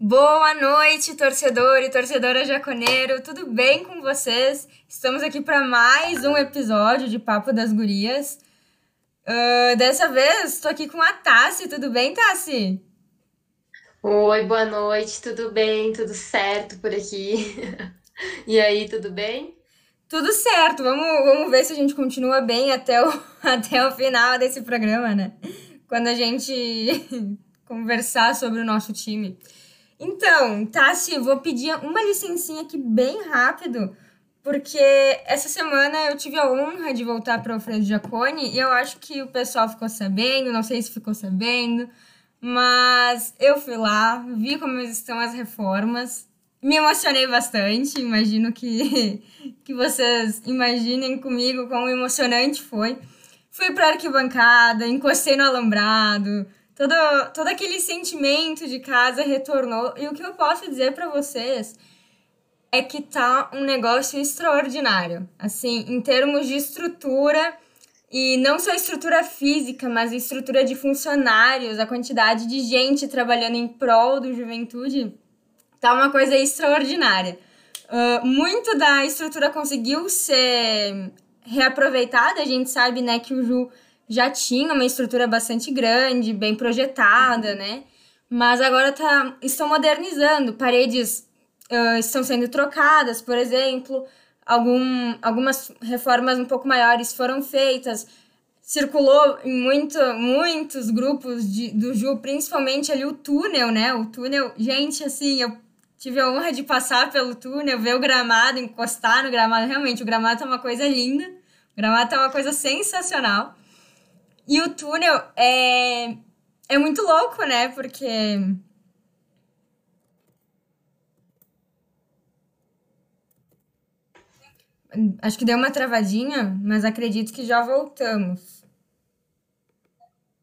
Boa noite, torcedor e torcedora jaconeiro, tudo bem com vocês? Estamos aqui para mais um episódio de Papo das Gurias. Uh, dessa vez, estou aqui com a Tassi, tudo bem, Tassi? Oi, boa noite, tudo bem? Tudo certo por aqui? E aí, tudo bem? Tudo certo, vamos, vamos ver se a gente continua bem até o, até o final desse programa, né? Quando a gente conversar sobre o nosso time. Então, Tassi, vou pedir uma licencinha aqui bem rápido, porque essa semana eu tive a honra de voltar para o Alfredo Giacone e eu acho que o pessoal ficou sabendo, não sei se ficou sabendo, mas eu fui lá, vi como estão as reformas, me emocionei bastante, imagino que, que vocês imaginem comigo como emocionante foi. Fui para a arquibancada, encostei no alambrado, todo, todo aquele sentimento de casa retornou. E o que eu posso dizer para vocês é que tá um negócio extraordinário. Assim, em termos de estrutura, e não só estrutura física, mas estrutura de funcionários, a quantidade de gente trabalhando em prol do juventude, tá uma coisa extraordinária. Uh, muito da estrutura conseguiu ser reaproveitada, a gente sabe, né, que o Ju já tinha uma estrutura bastante grande, bem projetada, né? Mas agora tá, estão modernizando. Paredes uh, estão sendo trocadas, por exemplo. Algum, algumas reformas um pouco maiores foram feitas. Circulou em muito, muitos grupos de, do Ju, principalmente ali o túnel, né? O túnel, gente, assim, eu tive a honra de passar pelo túnel, ver o gramado, encostar no gramado. Realmente, o gramado tá uma coisa linda. O gramado tá uma coisa sensacional. E o túnel é, é muito louco, né? Porque. Acho que deu uma travadinha, mas acredito que já voltamos.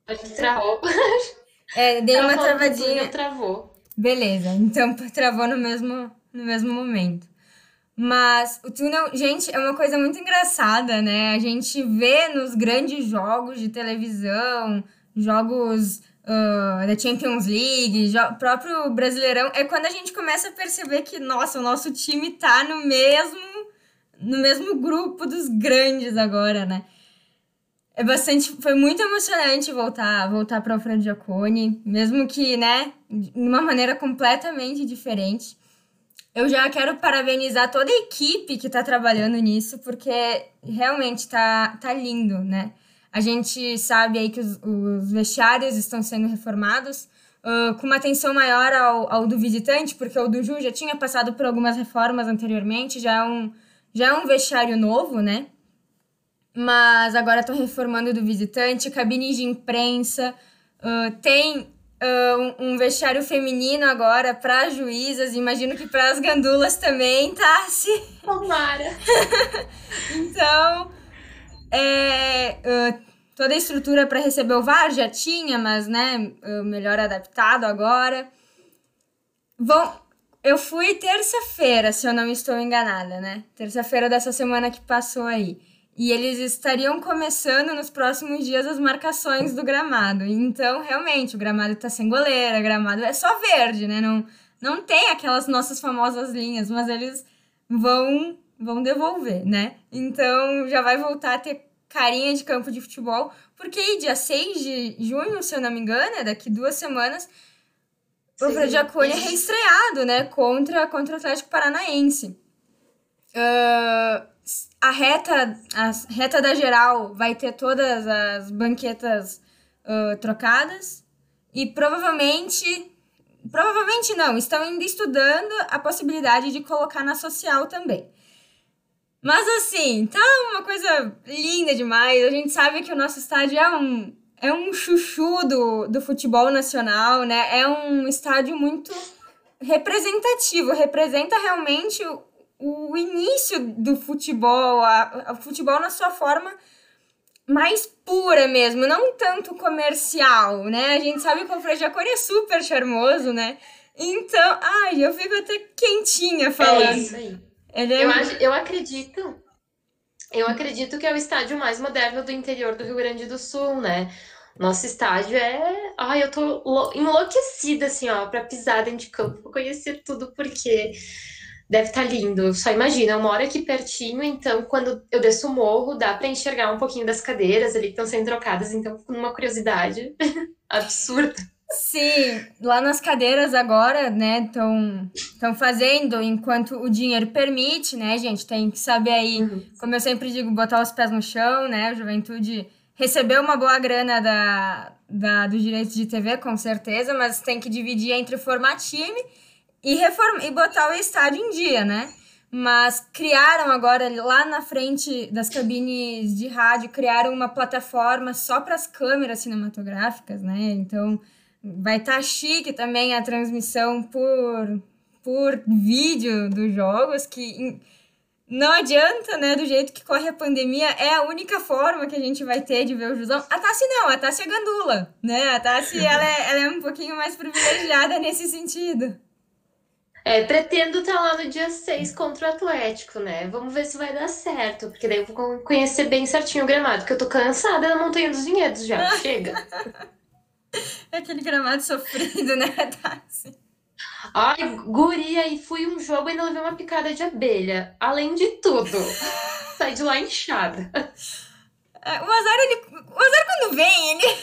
A gente travou. É, deu uma travadinha. Travou. Beleza, então travou no mesmo, no mesmo momento. Mas o túnel, gente, é uma coisa muito engraçada, né? A gente vê nos grandes jogos de televisão, jogos uh, da Champions League, próprio Brasileirão, é quando a gente começa a perceber que, nossa, o nosso time tá no mesmo, no mesmo grupo dos grandes agora, né? É bastante, foi muito emocionante voltar, voltar para o Alfredo Giacone, mesmo que, né, de uma maneira completamente diferente. Eu já quero parabenizar toda a equipe que está trabalhando nisso, porque realmente tá, tá lindo, né? A gente sabe aí que os, os vestiários estão sendo reformados, uh, com uma atenção maior ao, ao do visitante, porque o do Ju já tinha passado por algumas reformas anteriormente, já é um, já é um vestiário novo, né? Mas agora estão reformando do visitante, cabines de imprensa, uh, tem uh, um, vestiário feminino agora para juízas, imagino que para as gandulas também, tá? Se... Tomara! então, é, uh, toda a estrutura para receber o VAR já tinha, mas né, uh, melhor adaptado agora. Bom, eu fui terça-feira, se eu não estou enganada, né? Terça-feira dessa semana que passou aí. E eles estariam começando nos próximos dias as marcações do gramado. Então, realmente, o gramado está sem goleira, o gramado é só verde, né? Não, não tem aquelas nossas famosas linhas, mas eles vão vão devolver, né? Então, já vai voltar a ter carinha de campo de futebol, porque dia 6 de junho, se eu não me engano, é daqui duas semanas, o Fradiacone é reestreado, né? Contra, contra o Atlético Paranaense. Uh, a reta, a reta da geral vai ter todas as banquetas uh, trocadas e provavelmente provavelmente não, estão ainda estudando a possibilidade de colocar na social também. Mas assim, tá uma coisa linda demais. A gente sabe que o nosso estádio é um é um chuchu do, do futebol nacional, né? É um estádio muito representativo, representa realmente o início do futebol, a, a futebol na sua forma mais pura mesmo, não tanto comercial, né? A gente sabe que o Frejacone é super charmoso, né? Então, ai, eu fico até quentinha falando. É isso aí. É... eu, eu acredito, eu acredito que é o estádio mais moderno do interior do Rio Grande do Sul, né? Nosso estádio é. Ai, eu tô enlouquecida, assim, ó, pra pisar dentro de campo, conhecer tudo, porque deve estar tá lindo. Só imagina, eu moro aqui pertinho, então quando eu desço o morro, dá para enxergar um pouquinho das cadeiras ali que estão sendo trocadas, então fico numa curiosidade absurda. Sim, lá nas cadeiras agora, né, estão fazendo enquanto o dinheiro permite, né, gente? Tem que saber aí, uhum. como eu sempre digo, botar os pés no chão, né? A juventude recebeu uma boa grana da, da, dos direitos de TV, com certeza, mas tem que dividir entre formar time e, reform, e botar o estádio em dia, né? Mas criaram agora, lá na frente das cabines de rádio, criaram uma plataforma só para as câmeras cinematográficas, né? Então vai estar tá chique também a transmissão por, por vídeo dos jogos, que não adianta, né? Do jeito que corre a pandemia, é a única forma que a gente vai ter de ver o Jusão. A Tassi não, a Tassi é gandula, né? A Tassi, ela é, ela é um pouquinho mais privilegiada nesse sentido. É, pretendo estar tá lá no dia 6 contra o Atlético, né? Vamos ver se vai dar certo, porque daí eu vou conhecer bem certinho o gramado, porque eu tô cansada da Montanha dos Vinhedos já. Chega. É aquele gramado sofrido, né, Tassi? Ai, guria, e fui um jogo e ainda levei uma picada de abelha. Além de tudo. Saí de lá inchada. É, o azar, ele. O azar quando vem, ele.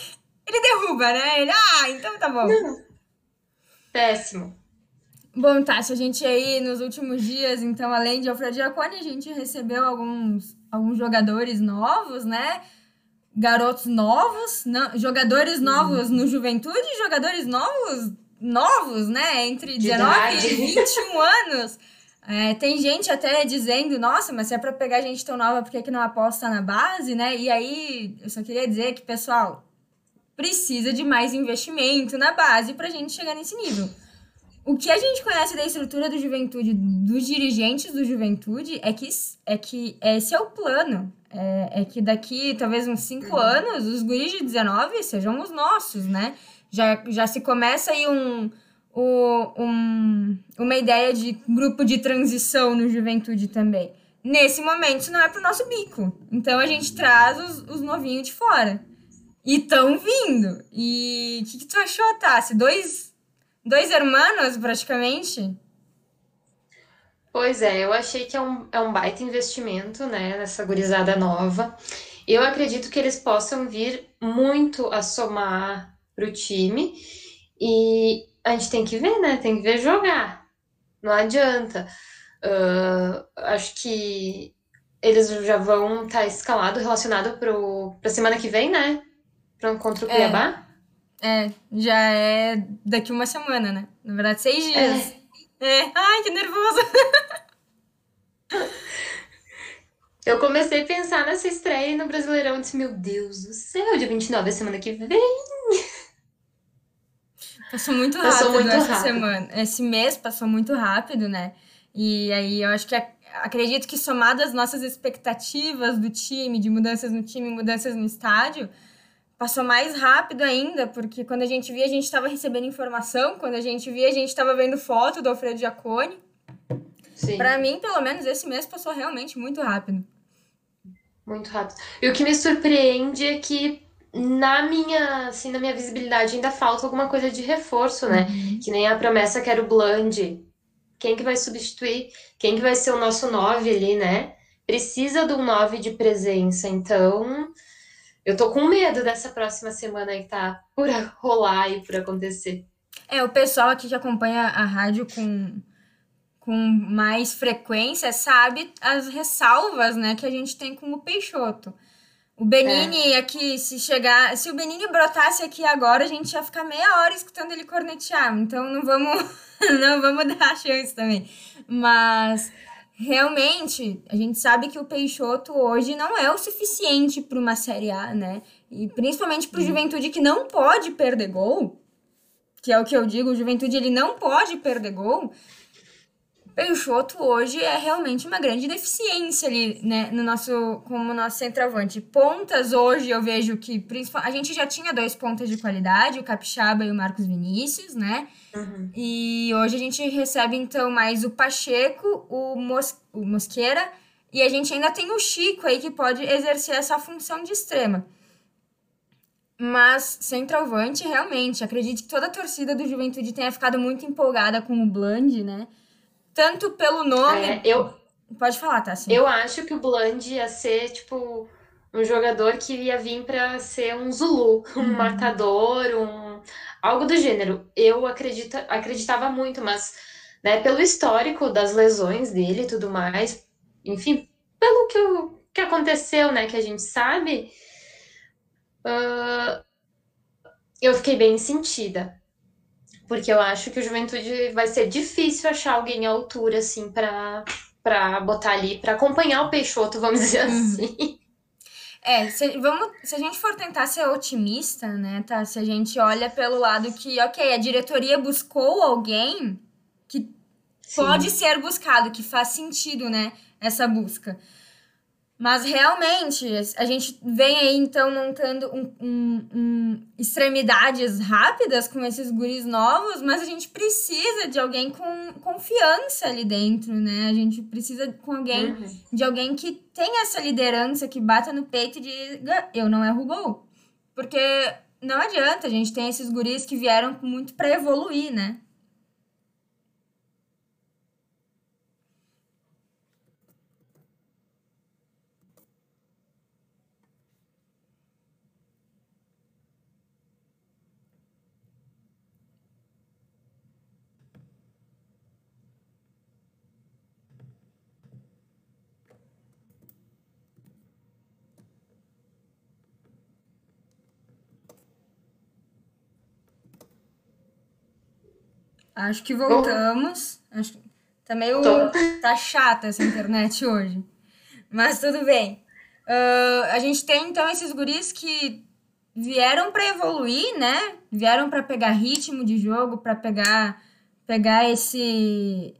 Ele derruba, né? Ele. Ah, então tá bom. Péssimo. Bom, Tassi, a gente aí nos últimos dias, então, além de Alfredo Giacone, a gente recebeu alguns, alguns jogadores novos, né? Garotos novos, não, jogadores novos no Juventude, jogadores novos novos, né? Entre 19 e 21 anos. É, tem gente até dizendo, nossa, mas se é para pegar gente tão nova, por que, que não aposta na base, né? E aí, eu só queria dizer que, pessoal, precisa de mais investimento na base para a gente chegar nesse nível. O que a gente conhece da estrutura do juventude, dos dirigentes do juventude, é que, é que esse é o plano. É, é que daqui, talvez uns 5 uhum. anos, os guris de 19 sejam os nossos, né? Já, já se começa aí um, um, uma ideia de grupo de transição no juventude também. Nesse momento, isso não é pro nosso bico. Então a gente traz os, os novinhos de fora. E estão vindo. E o que, que, tu achou, Tassi? Dois, dois hermanos, praticamente? Pois é, eu achei que é um, é um baita investimento, né, nessa gurizada nova. Eu acredito que eles possam vir muito a somar para o time. E a gente tem que ver, né? Tem que ver jogar. Não adianta. Uh, acho que eles já vão estar tá escalado relacionado para a semana que vem, né? Contra o é. Cuiabá. É, já é daqui uma semana, né? Na verdade, seis dias. É. é. Ai, que nervoso! Eu comecei a pensar nessa estreia no Brasileirão e disse, meu Deus do céu, dia 29 é semana que vem. Passou muito rápido passou muito essa rápido. semana. Esse mês passou muito rápido, né? E aí eu acho que acredito que somado às nossas expectativas do time, de mudanças no time, mudanças no estádio, passou mais rápido ainda, porque quando a gente via, a gente estava recebendo informação, quando a gente via, a gente estava vendo foto do Alfredo Giacone. Para mim, pelo menos, esse mês passou realmente muito rápido. Muito rápido. E o que me surpreende é que na minha, assim, na minha visibilidade ainda falta alguma coisa de reforço, né? Uhum. Que nem a promessa que era o Bland. Quem que vai substituir? Quem que vai ser o nosso 9 ali, né? Precisa de um 9 de presença. Então, eu tô com medo dessa próxima semana aí que tá por rolar e por acontecer. É, o pessoal aqui que acompanha a rádio com, com mais frequência sabe as ressalvas, né, que a gente tem com o Peixoto. O Benini é. aqui, se chegar. Se o Benini brotasse aqui agora, a gente ia ficar meia hora escutando ele cornetear. Então não vamos, não vamos dar chance também. Mas realmente, a gente sabe que o Peixoto hoje não é o suficiente para uma Série A, né? E principalmente para o. Juventude que não pode perder gol, que é o que eu digo, o Juventude ele não pode perder gol. Peixoto hoje é realmente uma grande deficiência ali, né, no nosso, como nosso centroavante. Pontas hoje eu vejo que a gente já tinha dois pontas de qualidade, o Capixaba e o Marcos Vinícius, né? Uhum. E hoje a gente recebe então mais o Pacheco, o, Mos, o Mosqueira e a gente ainda tem o Chico aí que pode exercer essa função de extrema. Mas centroavante, realmente, acredito que toda a torcida do Juventude tenha ficado muito empolgada com o Bland, né? Tanto pelo nome. É, eu, Pode falar, tá? Sim. eu acho que o Bland ia ser, tipo, um jogador que ia vir pra ser um Zulu, um Uhum. matador, um algo do gênero. Eu acredita, acreditava muito, mas, né, pelo histórico das lesões dele e tudo mais, enfim, pelo que, que aconteceu, né, que a gente sabe, ah, eu fiquei bem sentida. Porque eu acho que o Juventude vai ser difícil achar alguém à altura, assim, pra, pra botar ali, pra acompanhar o Peixoto, vamos dizer Uhum. assim. É, se, vamos, se a gente for tentar ser otimista, né, tá? Se a gente olha pelo lado que, ok, a diretoria buscou alguém que pode ser buscado, que faz sentido, né, essa busca. Mas realmente, a gente vem aí então montando um, um- um- extremidades rápidas com esses guris novos, mas a gente precisa de alguém com confiança ali dentro, né? A gente precisa com alguém Uhum. de alguém que tenha essa liderança, que bata no peito e diga, eu não erro gol. Porque não adianta, a gente tem esses guris que vieram muito pra evoluir, né? Acho que voltamos. Acho que tá meio. Tô. Tá chata essa internet hoje. Mas tudo bem. Ah, a gente tem então esses guris que vieram pra evoluir, né? Vieram pra pegar ritmo de jogo, pra pegar pegar esse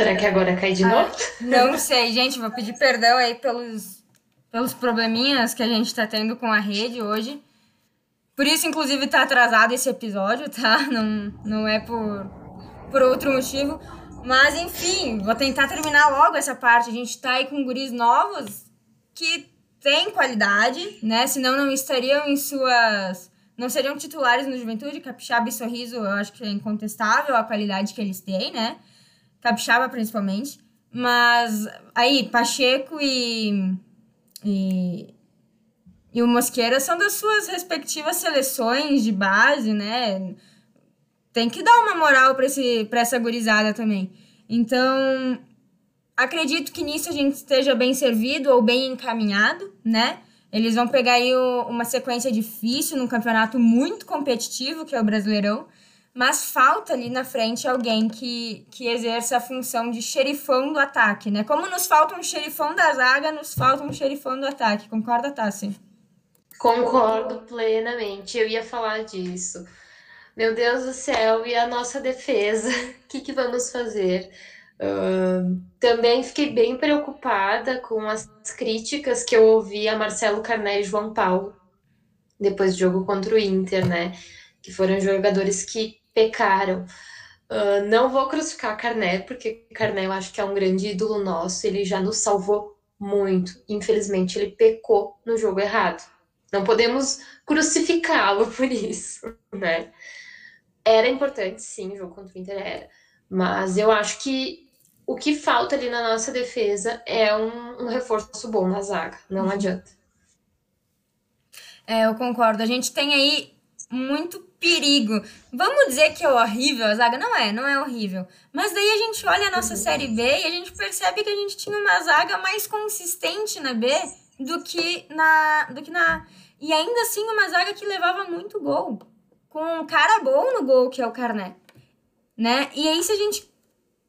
Será que agora cai de Ah, novo? Não sei, gente, vou pedir perdão aí pelos, pelos probleminhas que a gente tá tendo com a rede hoje. Por isso, inclusive, tá atrasado esse episódio, tá? Não, não é por, por outro motivo. Mas, enfim, vou tentar terminar logo essa parte. A gente tá aí com guris novos que têm qualidade, né? Senão não estariam em suas... Não seriam titulares no Juventude. Capixaba e Sorriso, eu acho que é incontestável a qualidade que eles têm, né? Capixaba, principalmente. Mas aí, Pacheco e, e, e o Mosqueira são das suas respectivas seleções de base, né? Tem que dar uma moral para essa gurizada também. Então, acredito que nisso a gente esteja bem servido ou bem encaminhado, né? Eles vão pegar aí o- uma sequência difícil num campeonato muito competitivo, que é o Brasileirão. Mas falta ali na frente alguém que, que exerça a função de xerifão do ataque, né? Como nos falta um xerifão da zaga, nos falta um xerifão do ataque. Concorda, Tassi? Concordo plenamente. Eu ia falar disso. Meu Deus do céu, e a nossa defesa? O que que vamos fazer? Ahn, também fiquei bem preocupada com as críticas que eu ouvi a Marcelo Carné e João Paulo depois do jogo contra o Inter, né? Que foram jogadores que pecaram. Ah, não vou crucificar Carné, porque Carné eu acho que é um grande ídolo nosso, ele já nos salvou muito. Infelizmente, ele pecou no jogo errado. Não podemos crucificá-lo por isso, né? Era importante, sim, o jogo contra o Inter era. Mas eu acho que o que falta ali na nossa defesa é um, um reforço bom na zaga. Não adianta. É, eu concordo. A gente tem aí muito perigo. Vamos dizer que é horrível a zaga? Não é, não é horrível. Mas daí a gente olha a nossa Série B e a gente percebe que a gente tinha uma zaga mais consistente na B do que na, do que na A. E ainda assim uma zaga que levava muito gol. Com um cara bom no gol, que é o Carné. Né? E aí se a gente...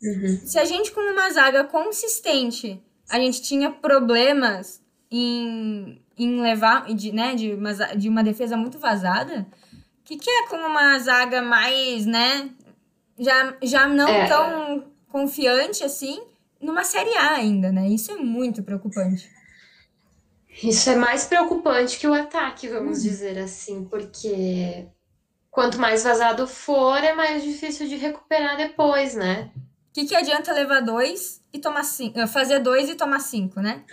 Uhum. Se a gente com uma zaga consistente, a gente tinha problemas em, em levar, de, né, de, uma, de uma defesa muito vazada que, que é com uma zaga mais, né? Já, já não é. tão confiante assim, numa Série A ainda, né? Isso é muito preocupante. Isso é mais preocupante que o ataque, vamos hum. dizer assim, porque quanto mais vazado for, é mais difícil de recuperar depois, né? O que, que adianta levar dois e tomar cinco? Fazer dois e tomar cinco, né?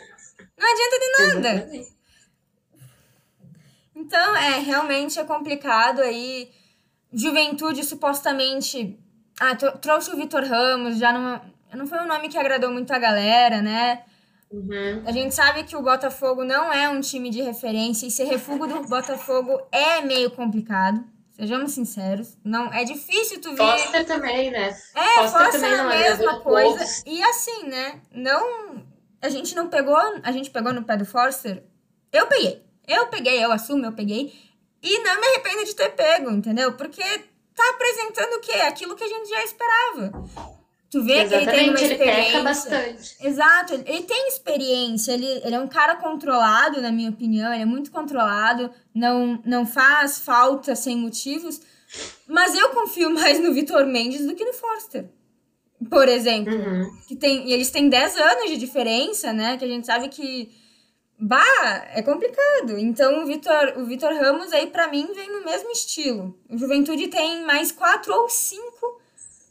Não adianta de nada. Exatamente. Então, é, realmente é complicado aí. Juventude supostamente. Ah, trouxe o Vitor Ramos, já não, não foi um nome que agradou muito a galera, né? Uhum. A gente sabe que o Botafogo não é um time de referência e ser refúgio do Botafogo é meio complicado. Sejamos sinceros. Não, é difícil tu ver. Foster também, né? É, Foster, Foster também é a mesma coisa. E assim, né? Não. A gente não pegou. A gente pegou no pé do Foster. Eu peguei. Eu peguei, eu assumo, eu peguei. E não me arrependo de ter pego, entendeu? Porque tá apresentando o quê? Aquilo que a gente já esperava. Tu vê Exatamente, que ele tem uma experiência. Ele bastante. Exato, ele tem experiência, ele, ele é um cara controlado, na minha opinião, ele é muito controlado, não, não faz falta sem motivos. Mas eu confio mais no Vitor Mendes do que no Forster. Por exemplo. Uhum. Que tem, e eles têm 10 anos de diferença, né? Que a gente sabe que Bah, é complicado. Então o Vitor, o Vitor Ramos aí para mim vem no mesmo estilo. O Juventude tem mais quatro ou cinco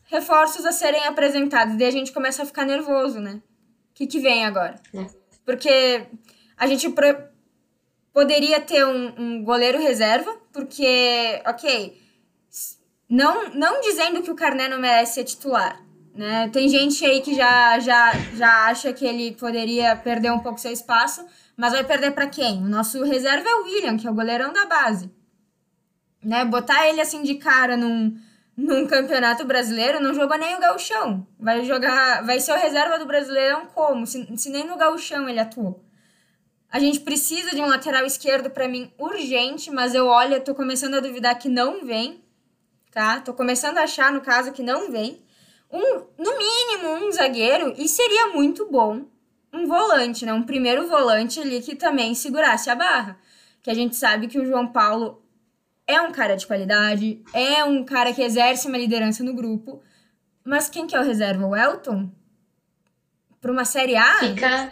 reforços a serem apresentados. Daí a gente começa a ficar nervoso, né? O que, que vem agora? É. Porque a gente pro... poderia ter um, um, goleiro reserva, porque, ok, não, não dizendo que o Carné não merece ser titular. Né? Tem gente aí que já, já, já acha que ele poderia perder um pouco seu espaço, mas vai perder para quem? O nosso reserva é o William, que é o goleirão da base. Né? Botar ele assim de cara num, num campeonato brasileiro, não jogou nem o gauchão. Vai jogar, vai ser o reserva do Brasileirão como? Se, se nem no gauchão ele atuou. A gente precisa de um lateral esquerdo para mim urgente, mas eu olho, tô começando a duvidar que não vem, tá? Tô começando a achar no caso que não vem. Um, no mínimo um zagueiro e seria muito bom um volante, né? Um primeiro volante ali que também segurasse a barra. Que a gente sabe que o João Paulo é um cara de qualidade, é um cara que exerce uma liderança no grupo. Mas quem que é o reserva? O Elton? Para uma Série A? Fica.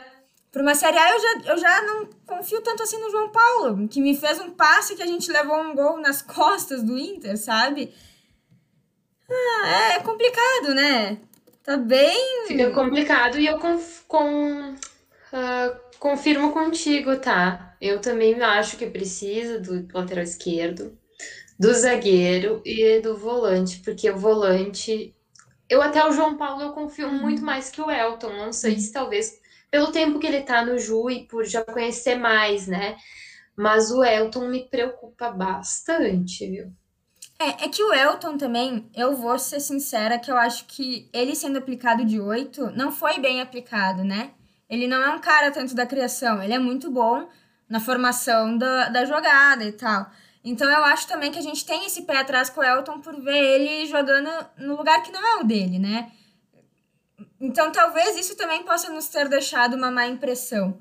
Para uma Série A eu já, eu já não confio tanto assim no João Paulo, que me fez um passe que a gente levou um gol nas costas do Inter, sabe? Ah, é complicado, né? Tá bem. Fica complicado e eu com, com, uh, confirmo contigo, tá? Eu também acho que precisa do lateral esquerdo, do zagueiro e do volante, porque o volante. Eu até o João Paulo eu confio uhum. muito mais que o Elton. Não sei se talvez pelo tempo que ele tá no Ju e por já conhecer mais, né? Mas o Elton me preocupa bastante, viu? É, é que o Elton também, eu vou ser sincera, que eu acho que ele sendo aplicado de 8 não foi bem aplicado, né? Ele não é um cara tanto da criação, ele é muito bom na formação da, da jogada e tal. Então eu acho também que a gente tem esse pé atrás com o Elton por ver ele jogando no lugar que não é o dele, né? Então talvez isso também possa nos ter deixado uma má impressão.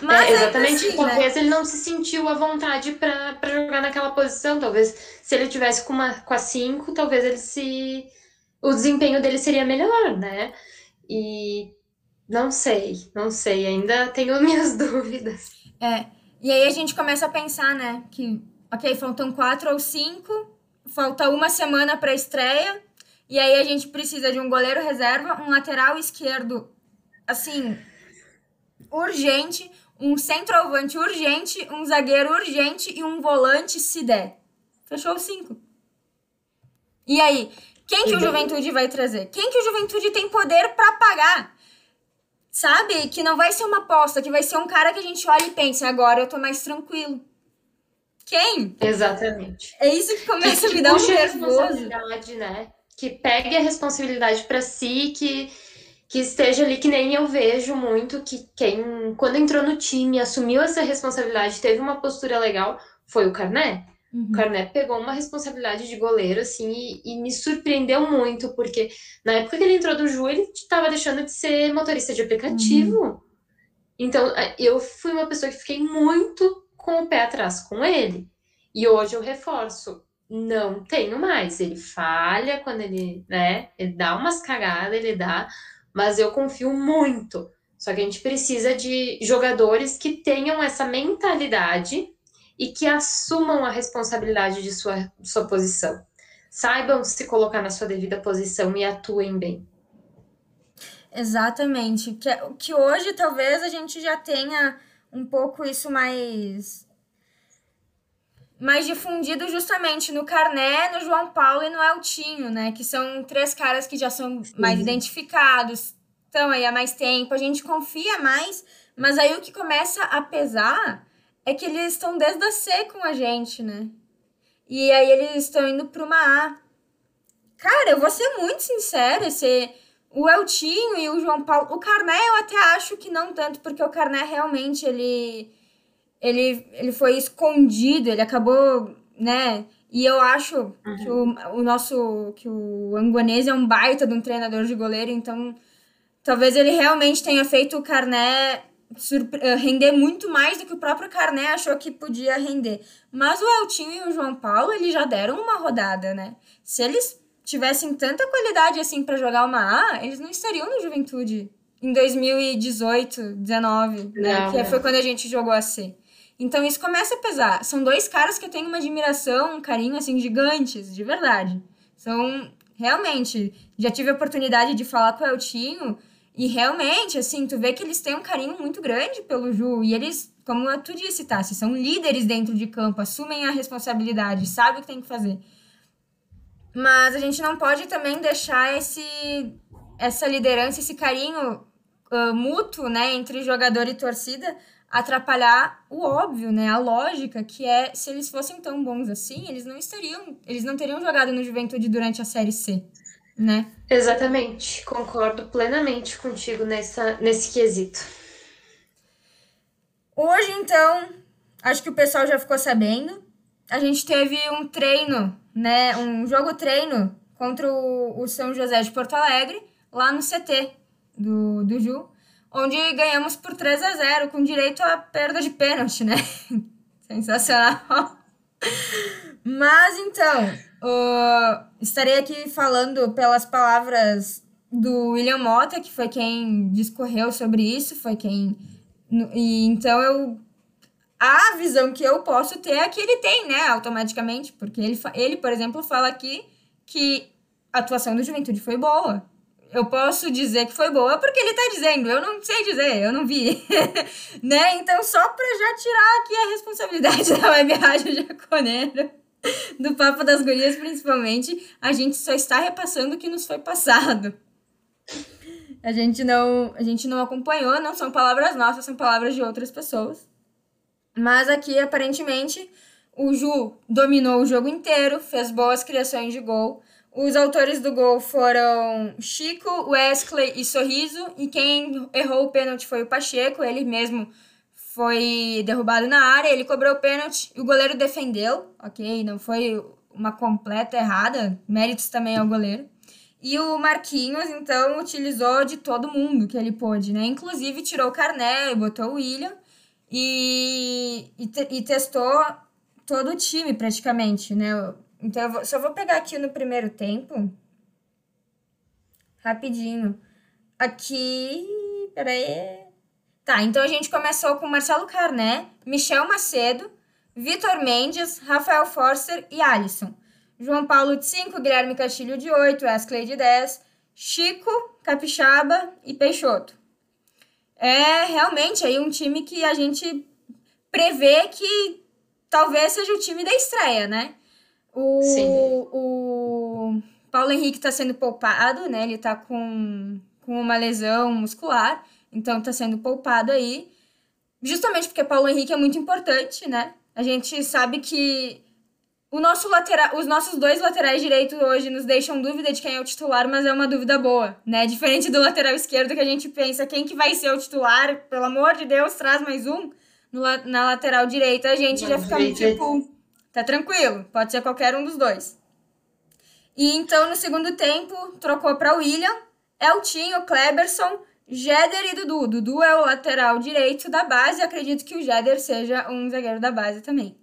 Mas é, exatamente, assim, talvez né? ele não se sentiu à vontade para jogar naquela posição. Talvez se ele tivesse com, uma, com a 5, talvez ele se. O desempenho dele seria melhor, né? E não sei, não sei, ainda tenho minhas dúvidas. É, e aí a gente começa a pensar, né? Que, ok, faltam quatro ou cinco, falta uma semana para estreia, e aí a gente precisa de um goleiro reserva, um lateral esquerdo, assim, urgente, um centroavante urgente, um zagueiro urgente e um volante se der. Fechou os cinco. E aí, quem que o Juventude vai trazer? Quem que o Juventude tem poder para pagar? Sabe? Que não vai ser uma aposta, que vai ser um cara que a gente olha e pensa, agora eu tô mais tranquilo. Quem? Exatamente. É isso que começa que, a me dar um nervoso. né? Que pegue a responsabilidade para si, que que esteja ali que nem eu vejo muito que quem quando entrou no time assumiu essa responsabilidade, teve uma postura legal, foi o Carné. Uhum. O Carné pegou uma responsabilidade de goleiro, assim, e, e, me surpreendeu muito, porque na época que ele entrou do Ju, ele estava deixando de ser motorista de aplicativo. Uhum. Então, eu fui uma pessoa que fiquei muito com o pé atrás com ele. E hoje eu reforço, não tenho mais. Ele falha quando ele, né, ele dá umas cagadas, ele dá, mas eu confio muito. Só que a gente precisa de jogadores que tenham essa mentalidade e que assumam a responsabilidade de sua, sua posição. Saibam se colocar na sua devida posição e atuem bem. Exatamente. Que, que hoje talvez a gente já tenha um pouco isso mais mais difundido justamente no Carné, no João Paulo e no Eltinho, né? Que são três caras que já são mais identificados, estão aí há mais tempo, a gente confia mais, mas aí o que começa a pesar é que eles estão desde a C com a gente, né? E aí eles estão indo para uma A. Cara, eu vou ser muito sincera, esse, o Eltinho e o João Paulo, o Carné eu até acho que não tanto, porque o Carné realmente ele ele, ele foi escondido, ele acabou, né? E eu acho uhum. que o, o nosso que o Anguanese é um baita de um treinador de goleiro, então talvez ele realmente tenha feito o Carné eh, render muito mais do que o próprio Carné achou que podia render. Mas o Eltinho e o João Paulo, eles já deram uma rodada, né? Se eles tivessem tanta qualidade assim para jogar uma A, eles não estariam no Juventude em 2018, 19, né? Não, que não. foi quando a gente jogou a C. Então isso começa a pesar. São dois caras que eu tenho uma admiração, um carinho assim gigantes, de verdade. São realmente, já tive a oportunidade de falar com o Eltinho e realmente, assim, tu vê que eles têm um carinho muito grande pelo Ju. E eles, como tu disse, Tassi, são líderes dentro de campo, assumem a responsabilidade, sabem o que tem que fazer. Mas a gente não pode também deixar esse, essa liderança, esse carinho uh, mútuo, né, entre jogador e torcida, atrapalhar o óbvio, né, a lógica, que é se eles fossem tão bons assim, eles não estariam, eles não teriam jogado no Juventude durante a Série C né? Exatamente, concordo plenamente contigo nessa, nesse quesito. Hoje, então, acho que o pessoal já ficou sabendo. A gente teve um treino, né? Um jogo treino contra o, o São José de Porto Alegre, lá no CT do, do Ju, onde ganhamos por 3 a 0 com direito à perda de pênalti, né? Sensacional. Mas então, uh, estarei aqui falando pelas palavras do William Mota, que foi quem discorreu sobre isso, foi quem. E então eu. A visão que eu posso ter é que ele tem, né, automaticamente, porque ele, ele por exemplo, fala aqui que a atuação do Juventude foi boa. Eu posso dizer que foi boa porque ele tá dizendo, eu não sei dizer, eu não vi. né? Então, só pra já tirar aqui a responsabilidade da Web Rádio Jaconeiro do Papo das Gurias, principalmente, a gente só está repassando o que nos foi passado. A gente não, a gente não acompanhou, não são palavras nossas, são palavras de outras pessoas. Mas aqui, aparentemente, o Ju dominou o jogo inteiro, fez boas criações de gol. Os autores do gol foram Chico, Wesley e Sorriso, e quem errou o pênalti foi o Pacheco, ele mesmo foi derrubado na área, ele cobrou o pênalti e o goleiro defendeu, ok? Não foi uma completa errada, méritos também ao goleiro. E o Marquinhos, então, utilizou de todo mundo que ele pôde, né? Inclusive tirou o Carné, botou o William e, e, te, e testou todo o time praticamente, né? Então, eu vou, só vou pegar aqui no primeiro tempo, rapidinho. Aqui, peraí, Tá, então a gente começou com Marcelo Carné, Michel Macedo, Vitor Mendes, Rafael Forster e Alisson. João Paulo de 5, Guilherme Castilho de 8, Wesley de 10, Chico, Capixaba e Peixoto. É realmente aí um time que a gente prevê que talvez seja o time da estreia, né? O, Sim. o Paulo Henrique está sendo poupado, né? Ele está com, com uma lesão muscular. Então tá sendo poupado aí. Justamente porque Paulo Henrique é muito importante, né? A gente sabe que o nosso lateral, os nossos dois laterais direitos hoje nos deixam dúvida de quem é o titular, mas é uma dúvida boa, né? Diferente do lateral esquerdo que a gente pensa quem que vai ser o titular, pelo amor de Deus, traz mais um. No, na lateral direita a gente já fica tipo, tá tranquilo, pode ser qualquer um dos dois. E então no segundo tempo trocou para William, Eltinho, Kleberson, Jeder e Dudu. Dudu é o lateral direito da base, acredito que o Jeder seja um zagueiro da base também.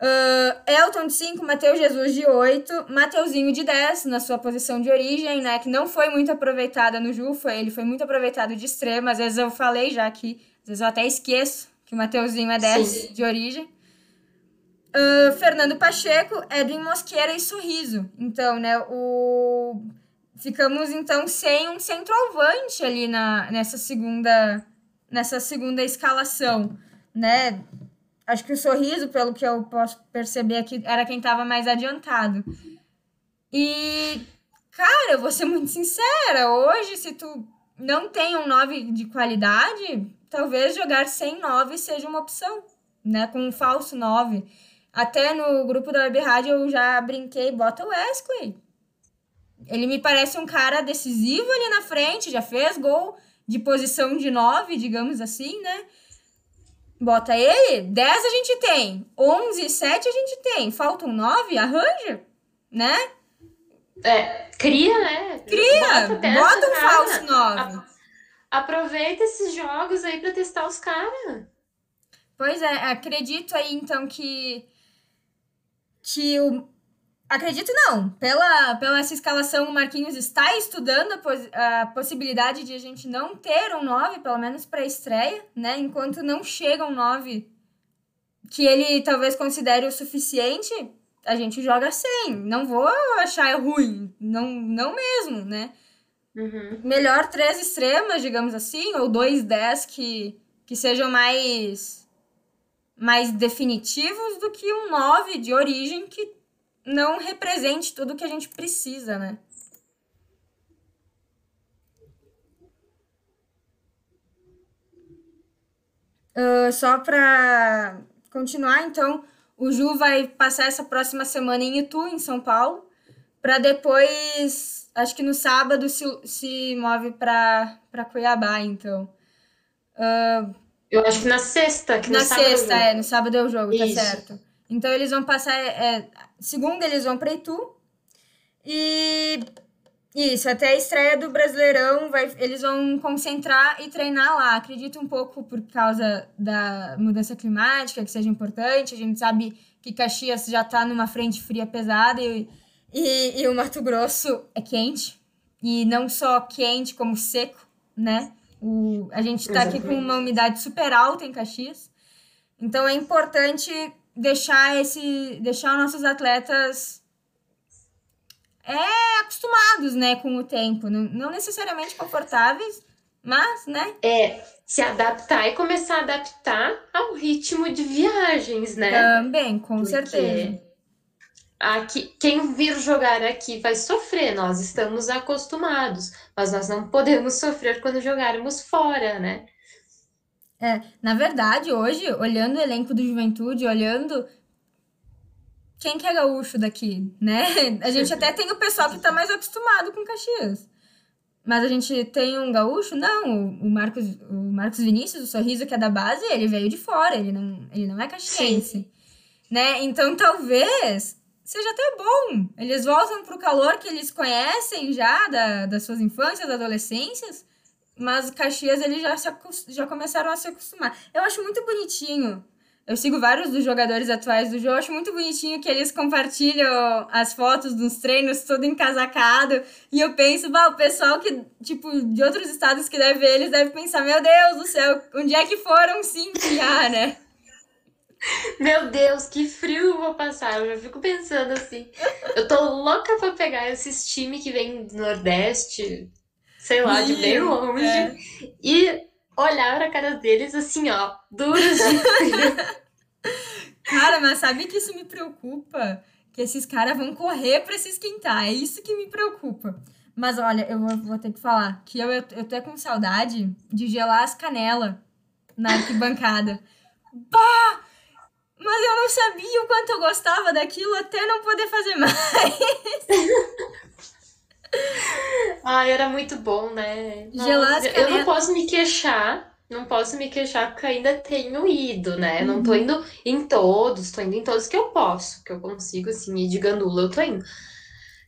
Uh, Elton de 5, Matheus Jesus de 8, Mateuzinho de 10, na sua posição de origem, né? Que não foi muito aproveitada no Ju, foi, ele foi muito aproveitado de extrema. Às vezes eu falei já que, às vezes eu até esqueço que o Mateuzinho é 10 Sim. de origem. Uh, Fernando Pacheco, Edwin Mosqueira e Sorriso. Então, né, o... ficamos então sem um centroavante ali na, nessa segunda nessa segunda escalação, né? Acho que o sorriso, pelo que eu posso perceber aqui, era quem estava mais adiantado. E, cara, eu vou ser muito sincera, hoje, se tu não tem um 9 de qualidade, talvez jogar sem 9 seja uma opção, né? Com um falso 9. Até no grupo da Web Rádio eu já brinquei, bota o Wesley. Ele me parece um cara decisivo ali na frente, já fez gol de posição de 9, digamos assim, né? Bota ele, 10 a gente tem, 11, 7 a gente tem, faltam 9, arranja, né? É, cria, né? Cria, bota, bota um falso 9. Aproveita esses jogos aí para testar os caras. Pois é, acredito aí então que que o Acredito não. Pela, pela essa escalação, o Marquinhos está estudando a, pos, a possibilidade de a gente não ter um 9, pelo menos para estreia, né? Enquanto não chega um 9 que ele talvez considere o suficiente, a gente joga sem. Não vou achar ruim. Não, não mesmo, né? Uhum. Melhor três extremas, digamos assim, ou dois dez que, que sejam mais, mais definitivos do que um 9 de origem que não represente tudo que a gente precisa, né? Uh, só para continuar, então, o Ju vai passar essa próxima semana em Itu, em São Paulo, para depois, acho que no sábado, se, se move para Cuiabá, então. Uh, Eu acho que na sexta. Que na sexta, é, no sábado é o jogo, tá Isso. tá certo. Então eles vão passar. É, Segunda, eles vão para Itu. E isso, até a estreia do Brasileirão, vai, eles vão concentrar e treinar lá. Acredito um pouco por causa da mudança climática, que seja importante. A gente sabe que Caxias já está numa frente fria pesada e, e, e, o Mato Grosso é quente. E não só quente, como seco, né? O, a gente está aqui com uma umidade super alta em Caxias. Então é importante deixar esse deixar nossos atletas é acostumados, né, com o tempo, não, não necessariamente confortáveis, mas, né? É, se adaptar e começar a adaptar ao ritmo de viagens, né? Também, com Porque certeza. Aqui, quem vir jogar aqui vai sofrer, nós estamos acostumados, mas nós não podemos sofrer quando jogarmos fora, né? É, na verdade, hoje, olhando o elenco do Juventude, olhando quem que é gaúcho daqui, né? A gente até tem o pessoal que tá mais acostumado com Caxias. Mas a gente tem um gaúcho? Não, o Marcos, o Marcos Vinícius, o Sorriso, que é da base, ele veio de fora, ele não, ele não é caxiense. Sim. Né? Então, talvez seja até bom. Eles voltam pro calor que eles conhecem já da, das suas infâncias, adolescências, mas Caxias eles já, se, já começaram a se acostumar. Eu acho muito bonitinho. Eu sigo vários dos jogadores atuais do jogo, acho muito bonitinho que eles compartilham as fotos dos treinos todo encasacado. E eu penso, o pessoal que, tipo, de outros estados que deve ver eles deve pensar, meu Deus do céu, onde é que foram sim já, né? Meu Deus, que frio eu vou passar. Eu já fico pensando assim. Eu tô louca pra pegar esses times que vêm do Nordeste, sei lá, de bem longe. É. E olhar pra cara deles assim, ó, duros de Cara, mas sabe que isso me preocupa? Que esses caras vão correr pra se esquentar. É isso que me preocupa. Mas olha, eu vou, vou ter que falar que eu, eu, eu tô com saudade de gelar as canelas na arquibancada. bah! Mas eu não sabia o quanto eu gostava daquilo até não poder fazer mais. ah, era muito bom, né? Gelado eu não posso me queixar, não posso me queixar porque ainda tenho ido, né? Uhum. Não tô uhum. indo em todos, tô indo em todos que eu posso, que eu consigo, assim, ir de gandula, eu tô indo.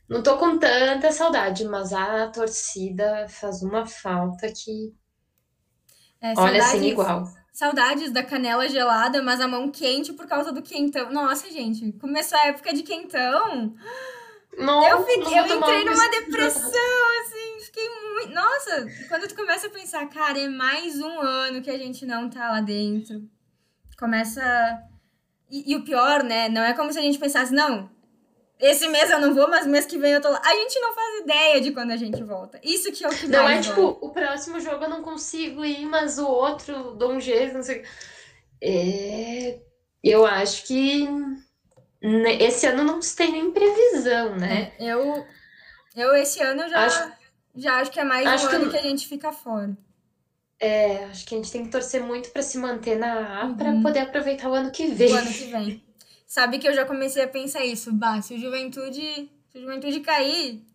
Não tô com tanta saudade, mas a torcida faz uma falta que. É, Olha, assim, igual. Saudades da canela gelada, mas a mão quente por causa do quentão. Nossa, gente, começou a época de quentão. Não, eu, fiquei, eu entrei numa depressão, assim, fiquei muito. Nossa, quando tu começa a pensar, cara, é mais um ano que a gente não tá lá dentro. Começa. E, e o pior, né? Não é como se a gente pensasse, não, esse mês eu não vou, mas mês que vem eu tô lá. A gente não faz ideia de quando a gente volta. Isso que é o que Não é tipo, o próximo jogo eu não consigo ir, mas o outro dou um jeito, não sei. É... Eu acho que esse ano não se tem nem previsão, né? É, eu, eu esse ano já acho, já acho que é mais um ano que... que a gente fica fora. É, acho que a gente tem que torcer muito para se manter na A uhum. para poder aproveitar o ano que vem. O ano que vem. Sabe que eu já comecei a pensar isso. Bah, se o Juventude, se o Juventude cair,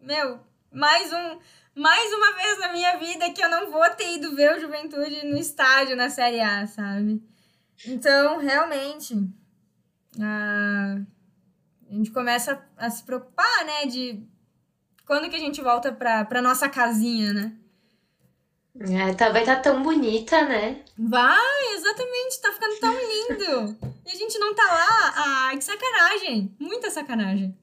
meu, mais um, mais uma vez na minha vida que eu não vou ter ido ver o Juventude no estádio na Série A, sabe? Então, realmente, a, a gente começa a se preocupar, né, de quando que a gente volta pra, pra nossa casinha, né? É, tá, vai estar tá tão bonita, né? Vai, exatamente, tá ficando tão lindo. A gente não tá lá. Ai, que sacanagem. Muita sacanagem.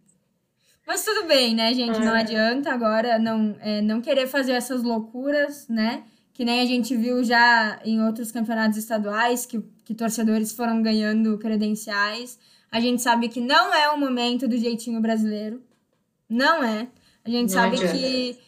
Mas tudo bem, né, gente? Não adianta agora não, é, não querer fazer essas loucuras, né? Que nem a gente viu já em outros campeonatos estaduais, que, que torcedores foram ganhando credenciais. A gente sabe que não é o momento do jeitinho brasileiro. Não é. A gente não sabe que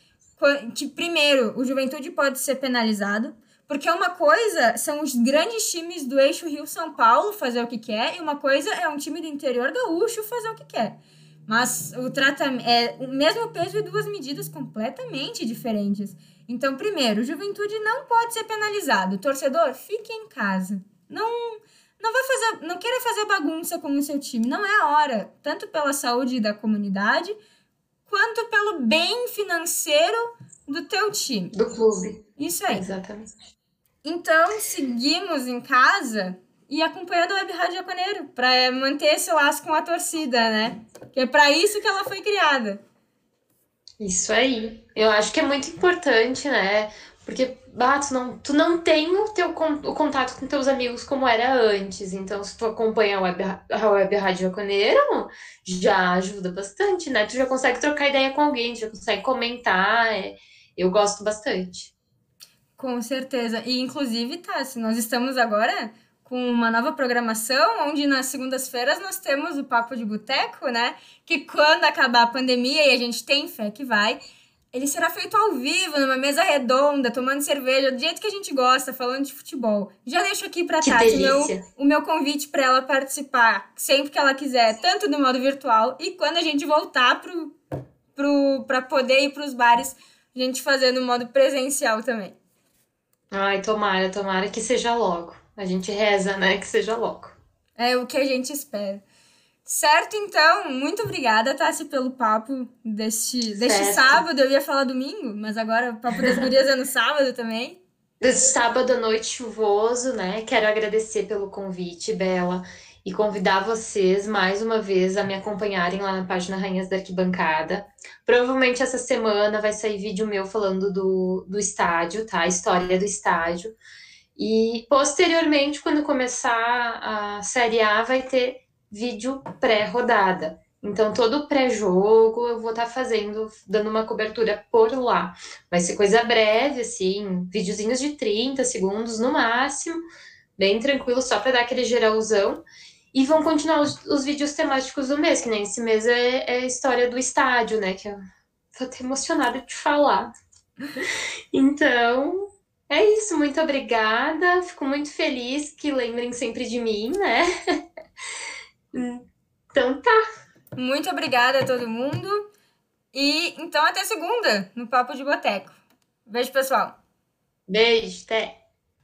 que, primeiro, o Juventude pode ser penalizado, porque uma coisa são os grandes times do eixo Rio-São Paulo fazer o que quer, e uma coisa é um time do interior gaúcho fazer o que quer. Mas o tratamento é o mesmo peso e duas medidas completamente diferentes. Então, primeiro, Juventude não pode ser penalizado. torcedor, fique em casa. Não não vai fazer, não queira fazer bagunça com o seu time, não é a hora, tanto pela saúde da comunidade, quanto pelo bem financeiro do teu time. Do clube. Isso aí. Exatamente. Então, seguimos em casa e acompanhando a Web Rádio Jaconeiro para manter esse laço com a torcida, né? Que é para isso que ela foi criada. Isso aí. Eu acho que é muito importante, né? Porque, bah, tu não, tu não tem o, teu, o contato com teus amigos como era antes. Então, se tu acompanha a web, a web Rádio Jaconeiro, já ajuda bastante, né? Tu já consegue trocar ideia com alguém, já consegue comentar. É, eu gosto bastante. Com certeza. E, inclusive, tá, se nós estamos agora com uma nova programação, onde nas segundas-feiras nós temos o Papo de Boteco, né? Que quando acabar a pandemia, e a gente tem fé que vai, ele será feito ao vivo, numa mesa redonda, tomando cerveja, do jeito que a gente gosta, falando de futebol. Já deixo aqui pra que Tati meu, o meu convite para ela participar sempre que ela quiser, tanto no modo virtual e quando a gente voltar pro, pro, pra poder ir pros bares, a gente fazer no modo presencial também. Ai, tomara, tomara que seja logo. A gente reza, né, que seja logo. É o que a gente espera. Certo, então, muito obrigada, Tassi, pelo papo deste, deste sábado. Eu ia falar domingo, mas agora o papo das gurias é no sábado também. Desse sábado à noite chuvoso, né? Quero agradecer pelo convite, Bela, e convidar vocês mais uma vez a me acompanharem lá na página Rainhas da Arquibancada. Provavelmente essa semana vai sair vídeo meu falando do, do estádio, tá? A história do estádio. E posteriormente, quando começar a Série A, vai ter vídeo pré-rodada. Então, todo pré-jogo eu vou estar tá fazendo, dando uma cobertura por lá. Vai ser coisa breve, assim, videozinhos de 30 segundos no máximo, bem tranquilo, só para dar aquele geralzão. E vão continuar os, os, vídeos temáticos do mês, que nem esse mês é, é, a história do estádio, né? Que eu tô até emocionada de falar. Então, é isso. Muito obrigada. Fico muito feliz que lembrem sempre de mim, né? Então tá. Muito obrigada a todo mundo. E então até segunda no Papo de Boteco. Beijo, pessoal. Beijo, até.